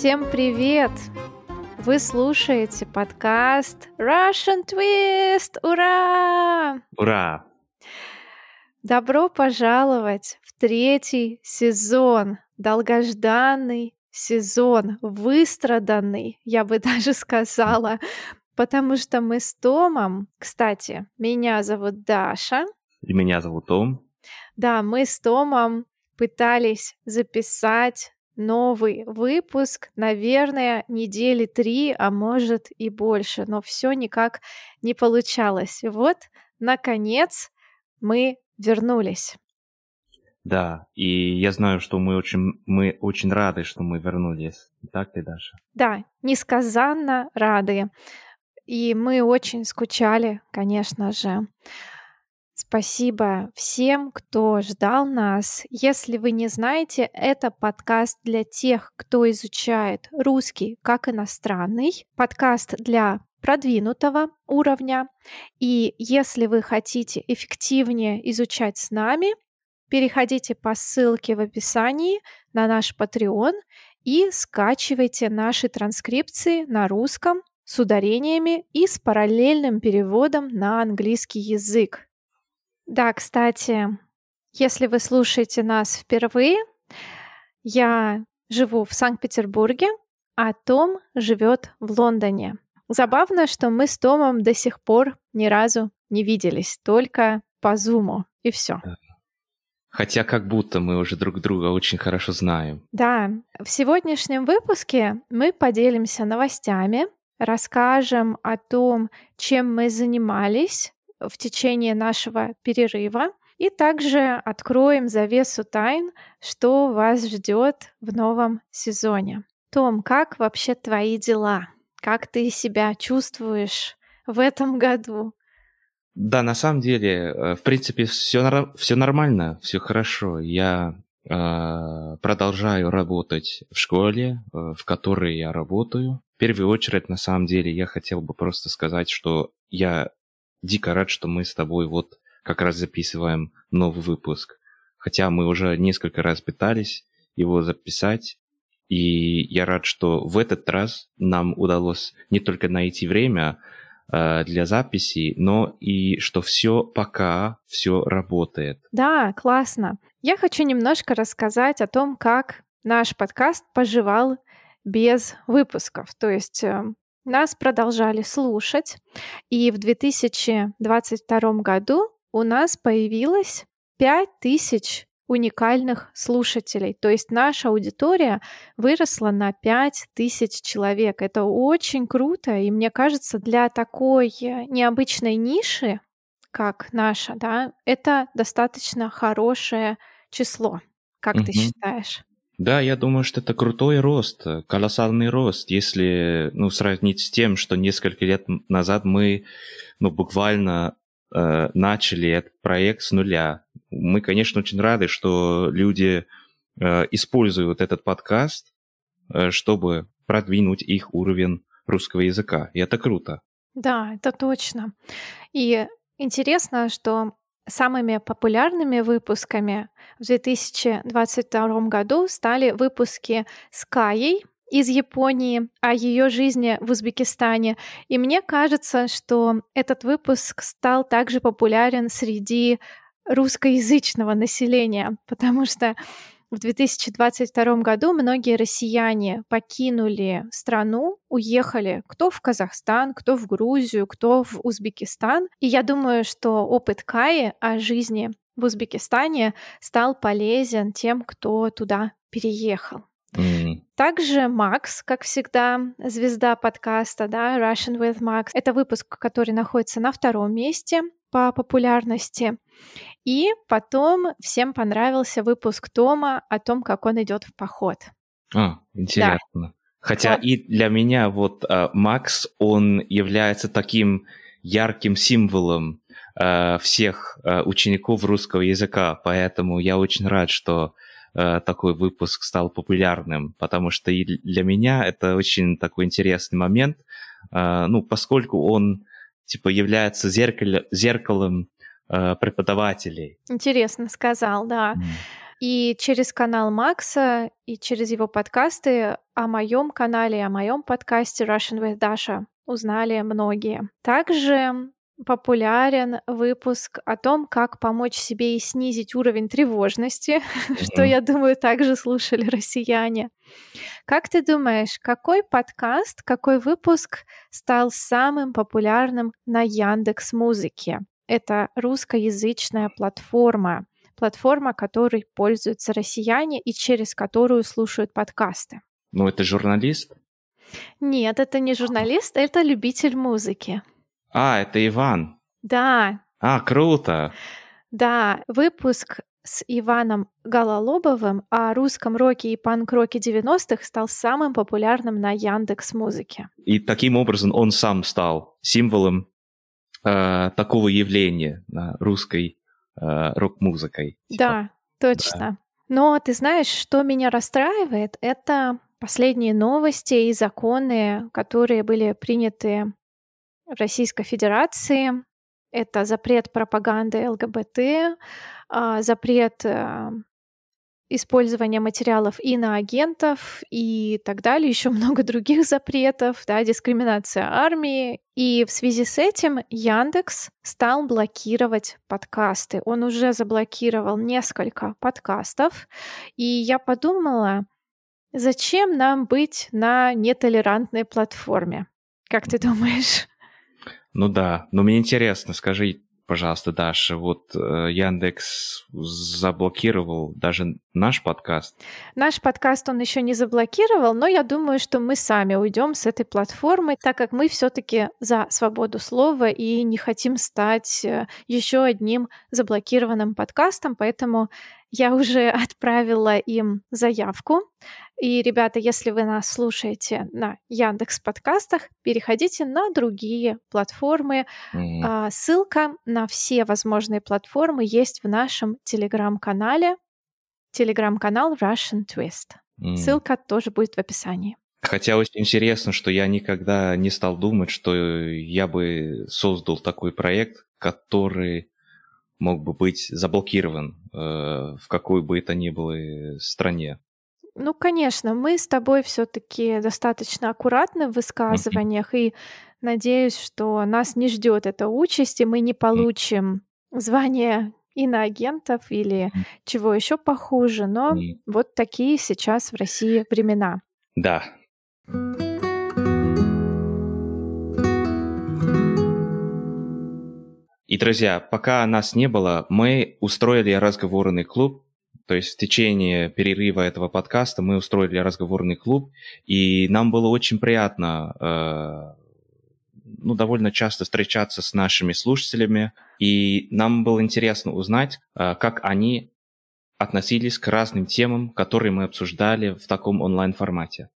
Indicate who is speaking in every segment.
Speaker 1: Всем привет! Вы слушаете подкаст Russian Twist! Ура!
Speaker 2: Ура!
Speaker 1: Добро пожаловать в третий сезон, долгожданный сезон, выстраданный, я бы даже сказала, потому что мы с Томом, кстати, меня зовут Даша.
Speaker 2: И меня зовут Том.
Speaker 1: Да, мы с Томом пытались записать новый выпуск, наверное, недели три, а может и больше, но все никак не получалось. И вот, наконец, мы вернулись.
Speaker 2: Да, и я знаю, что мы очень, мы очень рады, что мы вернулись. Так ты, Даша?
Speaker 1: Да, несказанно рады. И мы очень скучали, конечно же. Спасибо всем, кто ждал нас. Если вы не знаете, это подкаст для тех, кто изучает русский как иностранный, подкаст для продвинутого уровня. И если вы хотите эффективнее изучать с нами, переходите по ссылке в описании на наш Patreon и скачивайте наши транскрипции на русском с ударениями и с параллельным переводом на английский язык. Да, кстати, если вы слушаете нас впервые, я живу в Санкт-Петербурге, а Том живет в Лондоне. Забавно, что мы с Томом до сих пор ни разу не виделись, только по зуму, и все.
Speaker 2: Хотя как будто мы уже друг друга очень хорошо знаем.
Speaker 1: Да, в сегодняшнем выпуске мы поделимся новостями, расскажем о том, чем мы занимались в течение нашего перерыва. И также откроем завесу тайн, что вас ждет в новом сезоне. Том, как вообще твои дела? Как ты себя чувствуешь в этом году?
Speaker 2: Да, на самом деле, э, в принципе, все, все нормально, все хорошо. Я э, продолжаю работать в школе, э, в которой я работаю. В первую очередь, на самом деле, я хотел бы просто сказать, что я дико рад, что мы с тобой вот как раз записываем новый выпуск. Хотя мы уже несколько раз пытались его записать, и я рад, что в этот раз нам удалось не только найти время э, для записи, но и что все пока все работает.
Speaker 1: Да, классно. Я хочу немножко рассказать о том, как наш подкаст поживал без выпусков. То есть э, нас продолжали слушать, и в 2022 году у нас появилось 5000 уникальных слушателей. То есть наша аудитория выросла на 5000 человек. Это очень круто, и мне кажется, для такой необычной ниши, как наша, да, это достаточно хорошее число. Как угу. ты считаешь?
Speaker 2: Да, я думаю, что это крутой рост, колоссальный рост, если ну, сравнить с тем, что несколько лет назад мы ну, буквально э, начали этот проект с нуля. Мы, конечно, очень рады, что люди э, используют этот подкаст, э, чтобы продвинуть их уровень русского языка. И это круто.
Speaker 1: Да, это точно. И интересно, что Самыми популярными выпусками в 2022 году стали выпуски с Каей из Японии о ее жизни в Узбекистане. И мне кажется, что этот выпуск стал также популярен среди русскоязычного населения, потому что в 2022 году многие россияне покинули страну, уехали кто в Казахстан, кто в Грузию, кто в Узбекистан. И я думаю, что опыт Каи о жизни в Узбекистане стал полезен тем, кто туда переехал. Mm. Также Макс, как всегда, звезда подкаста, да, Russian with Max. Это выпуск, который находится на втором месте по популярности. И потом всем понравился выпуск Тома о том, как он идет в поход.
Speaker 2: А, интересно. Да. Хотя да. и для меня вот uh, Макс, он является таким ярким символом uh, всех uh, учеников русского языка, поэтому я очень рад, что uh, такой выпуск стал популярным, потому что и для меня это очень такой интересный момент, uh, ну, поскольку он типа является зеркаль, зеркалом преподавателей.
Speaker 1: Интересно сказал, да. Mm. И через канал Макса, и через его подкасты о моем канале, о моем подкасте Russian with Dasha узнали многие. Также популярен выпуск о том, как помочь себе и снизить уровень тревожности, что, я думаю, также слушали россияне. Как ты думаешь, какой подкаст, какой выпуск стал самым популярным на Яндекс Музыке? Это русскоязычная платформа, платформа, которой пользуются россияне и через которую слушают подкасты.
Speaker 2: Ну, это журналист?
Speaker 1: Нет, это не журналист, это любитель музыки.
Speaker 2: А, это Иван.
Speaker 1: Да.
Speaker 2: А, круто.
Speaker 1: Да, выпуск с Иваном Гололобовым о русском роке и панк-роке 90-х стал самым популярным на Яндекс Музыке.
Speaker 2: И таким образом он сам стал символом э, такого явления на русской э, рок-музыкой.
Speaker 1: Типа. Да, точно. Да. Но ты знаешь, что меня расстраивает, это последние новости и законы, которые были приняты в Российской Федерации. Это запрет пропаганды ЛГБТ, а, запрет э, использования материалов иноагентов и так далее, еще много других запретов, да, дискриминация армии. И в связи с этим Яндекс стал блокировать подкасты. Он уже заблокировал несколько подкастов. И я подумала, зачем нам быть на нетолерантной платформе? Как ты думаешь?
Speaker 2: Ну да, но мне интересно, скажи, пожалуйста, Даша, вот э, Яндекс заблокировал даже наш подкаст.
Speaker 1: Наш подкаст он еще не заблокировал, но я думаю, что мы сами уйдем с этой платформы, так как мы все-таки за свободу слова и не хотим стать э, еще одним заблокированным подкастом, поэтому я уже отправила им заявку. И, ребята, если вы нас слушаете на Яндекс подкастах, переходите на другие платформы. Mm-hmm. Ссылка на все возможные платформы есть в нашем телеграм-канале. Телеграм-канал Russian Twist. Mm-hmm. Ссылка тоже будет в описании.
Speaker 2: Хотя очень интересно, что я никогда не стал думать, что я бы создал такой проект, который мог бы быть заблокирован э, в какой бы это ни было стране.
Speaker 1: Ну, конечно, мы с тобой все-таки достаточно аккуратны в высказываниях, mm-hmm. и надеюсь, что нас не ждет эта участь, и мы не получим mm-hmm. звание иноагентов или mm-hmm. чего еще похуже. Но вот такие сейчас в России времена.
Speaker 2: Да. И, друзья, пока нас не было, мы устроили разговорный клуб. То есть в течение перерыва этого подкаста мы устроили разговорный клуб, и нам было очень приятно э, ну, довольно часто встречаться с нашими слушателями, и нам было интересно узнать, э, как они относились к разным темам, которые мы обсуждали в таком онлайн-формате.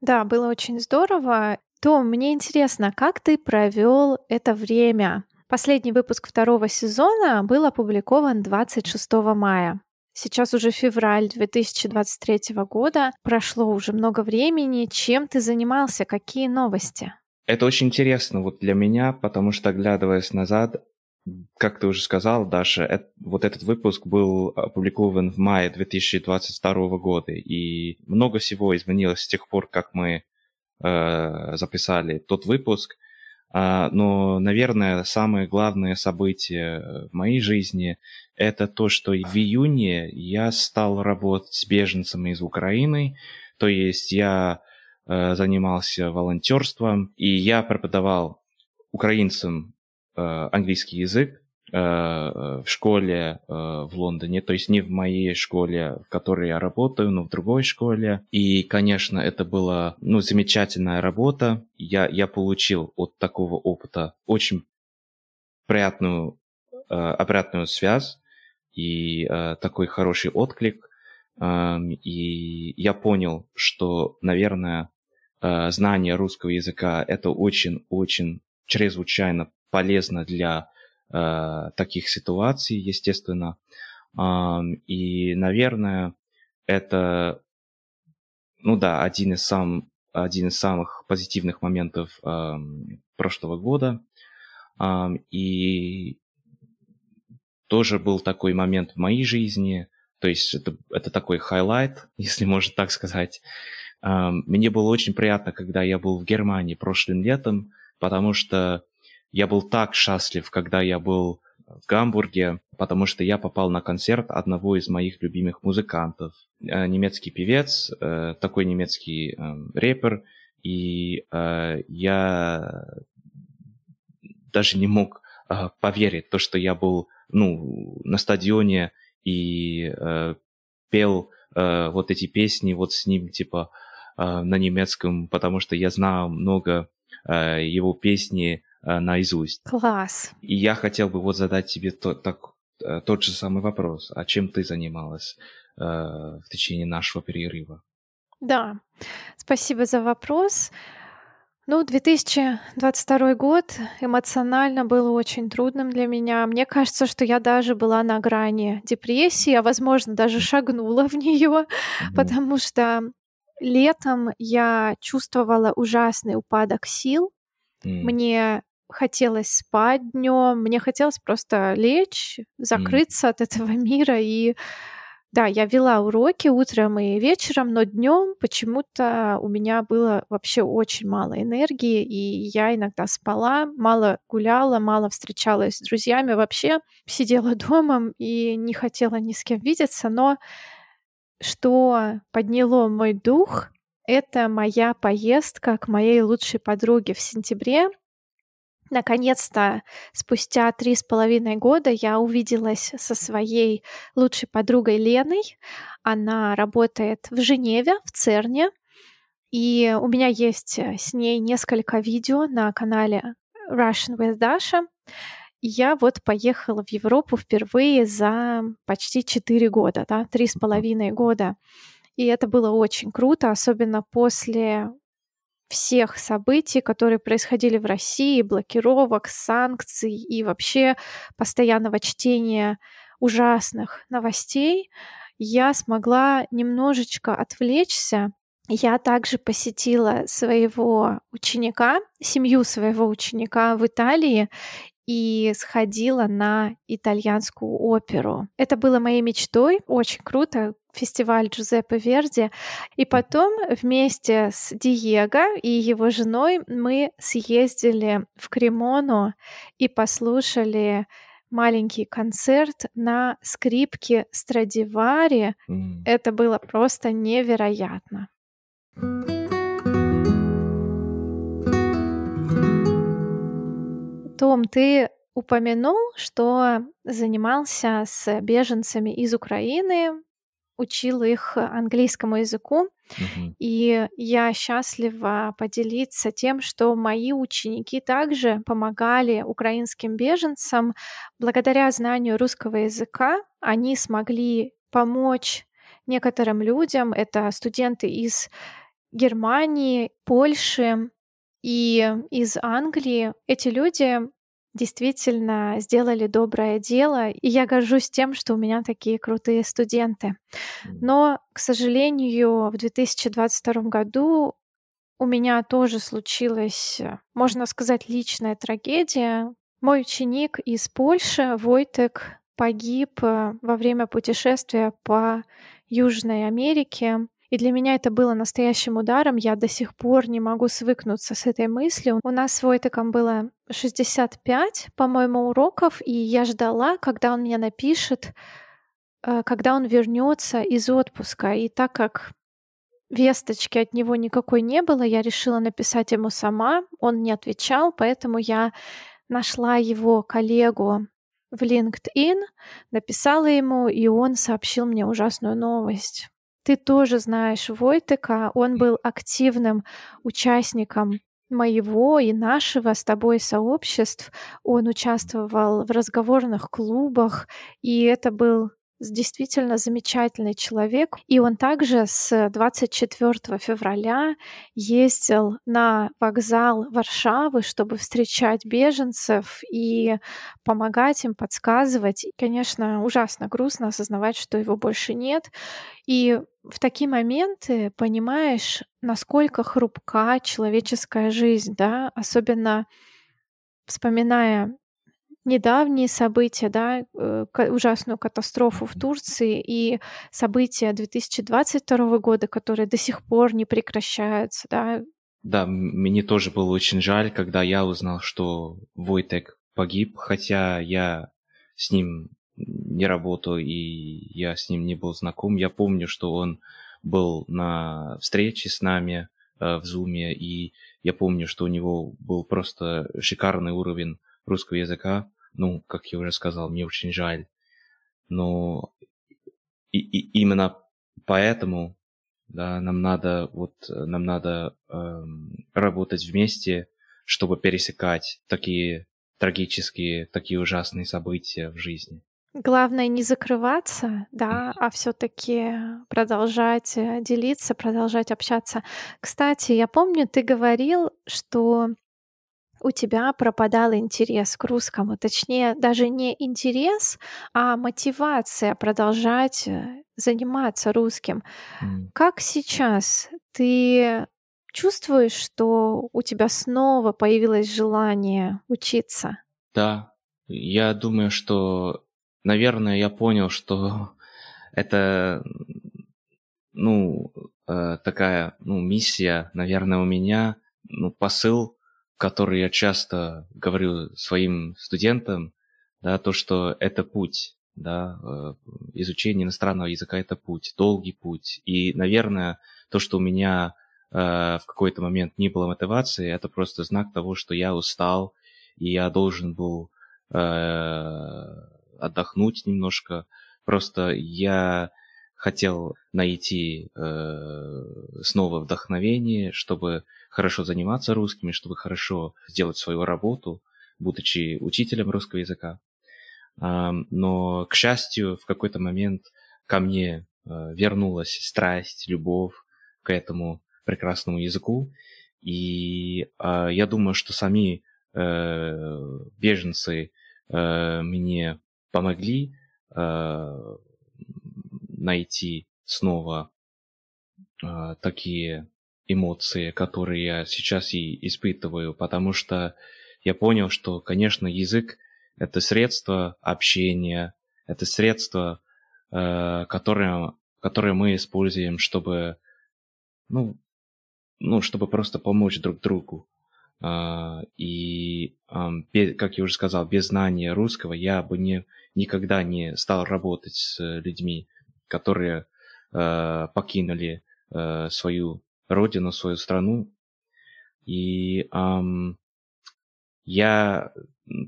Speaker 1: Да, было очень здорово. Том, мне интересно, как ты провел это время? Последний выпуск второго сезона был опубликован 26 мая. Сейчас уже февраль 2023 года. Прошло уже много времени. Чем ты занимался? Какие новости?
Speaker 2: Это очень интересно вот для меня, потому что, оглядываясь назад, как ты уже сказал, Даша, это, вот этот выпуск был опубликован в мае 2022 года, и много всего изменилось с тех пор, как мы записали тот выпуск. А, но, наверное, самое главное событие в моей жизни это то, что в июне я стал работать с беженцами из Украины, то есть я э, занимался волонтерством, и я преподавал украинцам э, английский язык, Э, в школе э, в Лондоне, то есть не в моей школе, в которой я работаю, но в другой школе. И, конечно, это была ну, замечательная работа. Я, я получил от такого опыта очень приятную э, обратную связь и такой хороший отклик. Эм, и я понял, что, наверное, знание русского языка это очень-очень чрезвычайно полезно для э, таких ситуаций, естественно. Э, и, наверное, это, ну да, один из, сам, один из самых позитивных моментов э, прошлого года. Э, и тоже был такой момент в моей жизни. То есть это, это такой highlight, если можно так сказать. Мне было очень приятно, когда я был в Германии прошлым летом, потому что я был так счастлив, когда я был в Гамбурге, потому что я попал на концерт одного из моих любимых музыкантов. Э, немецкий певец, э, такой немецкий эм, рэпер, и э, я даже не мог поверить, то, что я был ну, на стадионе и пел вот эти песни вот с ним, типа, на немецком, потому что я знал много его песни Э, наизусть.
Speaker 1: Класс.
Speaker 2: И я хотел бы вот задать тебе тот, так, э, тот же самый вопрос. А чем ты занималась э, в течение нашего перерыва?
Speaker 1: Да, спасибо за вопрос. Ну, 2022 год эмоционально был очень трудным для меня. Мне кажется, что я даже была на грани депрессии, а возможно даже шагнула в нее, mm-hmm. потому что летом я чувствовала ужасный упадок сил. Mm. Мне хотелось спать днем, мне хотелось просто лечь, закрыться mm. от этого мира. И да, я вела уроки утром и вечером, но днем почему-то у меня было вообще очень мало энергии, и я иногда спала, мало гуляла, мало встречалась с друзьями, вообще сидела дома и не хотела ни с кем видеться, но что подняло мой дух, это моя поездка к моей лучшей подруге в сентябре. Наконец-то, спустя три с половиной года я увиделась со своей лучшей подругой Леной. Она работает в Женеве, в ЦЕРНе. И у меня есть э, с ней несколько видео на канале Russian with Dasha. Я вот поехала в Европу впервые за почти четыре года, да, три с половиной года. И это было очень круто, особенно после всех событий, которые происходили в России, блокировок, санкций и вообще постоянного чтения ужасных новостей, я смогла немножечко отвлечься. Я также посетила своего ученика, семью своего ученика в Италии, и сходила на итальянскую оперу. Это было моей мечтой, очень круто, фестиваль Джузеппе Верди. И потом вместе с Диего и его женой мы съездили в Кремону и послушали маленький концерт на скрипке Страдивари. Mm. Это было просто невероятно. Том, ты упомянул, что занимался с беженцами из Украины, учил их английскому языку. Uh-huh. И я счастлива поделиться тем, что мои ученики также помогали украинским беженцам. Благодаря знанию русского языка они смогли помочь некоторым людям. Это студенты из Германии, Польши, и из Англии эти люди действительно сделали доброе дело, и я горжусь тем, что у меня такие крутые студенты. Но, к сожалению, в 2022 году у меня тоже случилась, можно сказать, личная трагедия. Мой ученик из Польши, Войтек, погиб э, во время путешествия по Южной Америке. И для меня это было настоящим ударом. Я до сих пор не могу свыкнуться с этой мыслью. У нас с Войтеком было 65, по-моему, уроков, и я ждала, когда он мне напишет, э, когда он вернется из отпуска. И так как весточки от него никакой не было, я решила написать ему сама. Он не отвечал, поэтому я нашла его коллегу в LinkedIn, написала ему, и он сообщил мне ужасную новость. Ты тоже знаешь Войтека, он был активным участником моего и нашего с тобой сообществ. Он участвовал в разговорных клубах, и это был действительно замечательный человек. И он также с 24 февраля ездил на вокзал Варшавы, чтобы встречать беженцев и помогать им, подсказывать. И, конечно, ужасно грустно осознавать, что его больше нет. И в такие моменты понимаешь, насколько хрупка человеческая жизнь, да, особенно вспоминая недавние события, да, э, ужасную катастрофу в Турции и события 2022 года, которые до сих пор не прекращаются, да.
Speaker 2: Да, мне тоже было очень жаль, когда я узнал, что Войтек погиб, хотя я с ним не работаю и я с ним не был знаком. Я помню, что он был на встрече с нами э, в Зуме, и я помню, что у него был просто шикарный уровень русского языка. Ну, как я уже сказал, мне очень жаль. Но и, и именно поэтому да, нам надо вот нам надо эм, работать вместе, чтобы пересекать такие трагические, такие ужасные события в жизни.
Speaker 1: Главное не закрываться, да, а все-таки продолжать э, делиться, продолжать общаться. Кстати, я помню, ты говорил, что у тебя пропадал интерес к русскому, точнее, даже не интерес, а мотивация продолжать э, заниматься русским. Mm. Как сейчас ты чувствуешь, что у тебя снова появилось желание учиться?
Speaker 2: Да, я думаю, что, наверное, я понял, что это, ну, э, такая, ну, миссия, наверное, у меня, ну, посыл, который я часто говорю своим студентам, да, то, что это путь, да, э, изучение иностранного языка это путь, долгий путь. И, наверное, то, что у меня Э, в какой-то момент не было мотивации, это просто знак того, что я устал, и я должен был э, отдохнуть немножко. Просто я хотел найти э, снова вдохновение, чтобы хорошо заниматься русскими, чтобы хорошо сделать свою работу, будучи учителем русского языка. Э, но, к счастью, в какой-то момент ко мне э, вернулась страсть, любовь к этому прекрасному языку. И э, я думаю, что сами э, беженцы э, мне помогли э, найти снова э, такие эмоции, которые я сейчас и испытываю, потому что я понял, что, конечно, язык — это средство общения, это средство, э, которое, которое мы используем, чтобы ну, ну, чтобы просто помочь друг другу. Uh, и, um, без, как я уже сказал, без знания русского я бы не, никогда не стал работать с людьми, которые uh, покинули uh, свою родину, свою страну. И um, я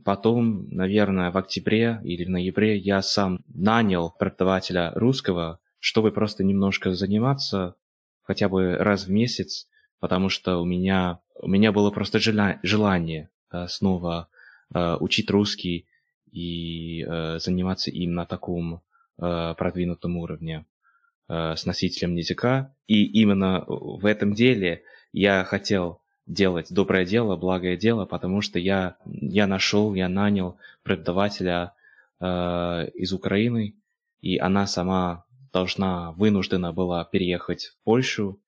Speaker 2: потом, наверное, в октябре или в ноябре я сам нанял преподавателя русского, чтобы просто немножко заниматься хотя бы раз в месяц потому что у меня, у меня было просто желание э, снова э, учить русский и э, заниматься им на таком продвинутом уровне с носителем языка. И именно в этом деле я хотел делать доброе дело, благое дело, потому что я, я нашел, я нанял преподавателя э, из Украины, и она сама должна, вынуждена была переехать в Польшу,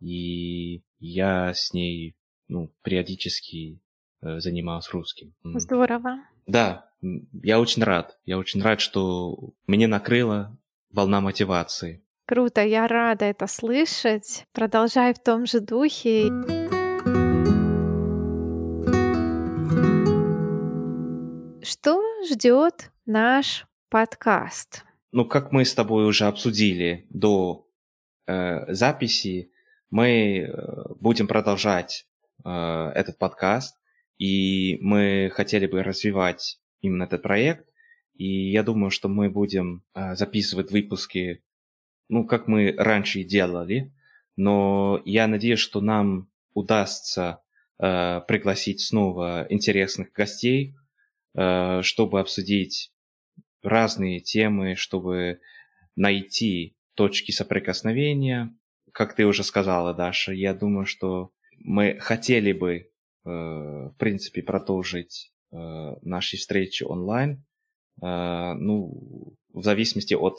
Speaker 2: и я с ней ну, периодически э, занимался русским.
Speaker 1: Здорово.
Speaker 2: Да, я очень рад. Я очень рад, что мне накрыла волна мотивации.
Speaker 1: Круто, я рада это слышать. Продолжай в том же духе. Что ждет наш подкаст?
Speaker 2: Ну, как мы с тобой уже обсудили до э, записи, мы э, будем продолжать э, этот подкаст, и мы хотели бы развивать именно этот проект. И я думаю, что мы будем э, записывать выпуски, ну, как мы раньше и делали. Но я надеюсь, что нам удастся э, пригласить снова интересных гостей, э, чтобы обсудить разные темы, чтобы найти точки соприкосновения, как ты уже сказала, Даша, я думаю, что мы хотели бы, в принципе, продолжить э, наши встречи онлайн, э, ну, в зависимости от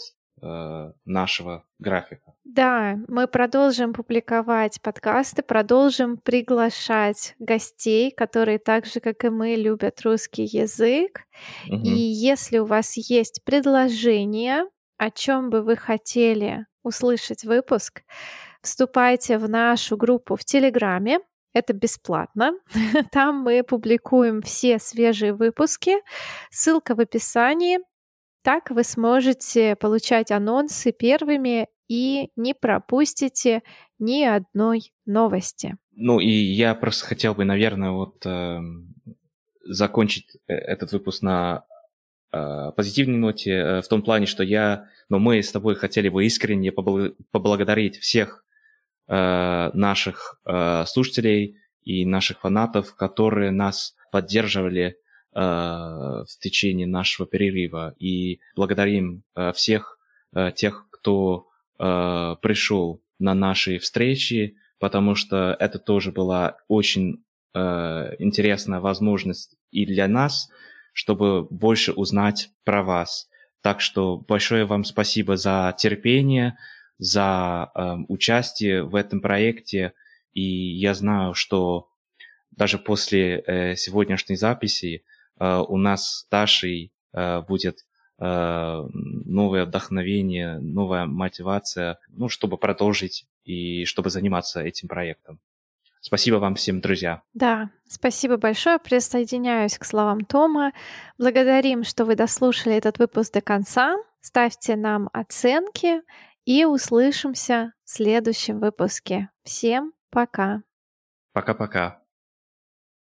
Speaker 2: нашего графика.
Speaker 1: Да, мы продолжим публиковать подкасты, продолжим приглашать гостей, которые так же, как и мы, любят русский язык.
Speaker 2: Мгм.
Speaker 1: И если у вас есть предложение, о чем бы вы хотели услышать выпуск, вступайте в нашу группу в Телеграме. Это бесплатно. Там мы публикуем все свежие выпуски. Ссылка в описании. Так вы сможете получать анонсы первыми и не пропустите ни одной новости.
Speaker 2: Ну и я просто хотел бы, наверное, вот э, закончить э, этот выпуск на э, позитивной ноте э, в том плане, что я, но ну, мы с тобой хотели бы искренне поблагодарить всех э, наших э, слушателей и наших фанатов, которые нас поддерживали э, в течение нашего перерыва. И благодарим э, всех э, тех, кто э, пришел на наши встречи, потому что это тоже была очень э, интересная возможность и для нас, чтобы больше узнать про вас. Так что большое вам спасибо за терпение, за э, участие в этом проекте. И я знаю, что даже после э, сегодняшней записи э, у нас с Дашей э, будет э, новое вдохновение, новая мотивация, ну, чтобы продолжить и чтобы заниматься этим проектом. Спасибо вам всем, друзья.
Speaker 1: Да, спасибо большое. Присоединяюсь к словам Тома. Благодарим, что вы дослушали этот выпуск до конца. Ставьте нам оценки и услышимся в следующем выпуске. Всем пока.
Speaker 2: Пока-пока.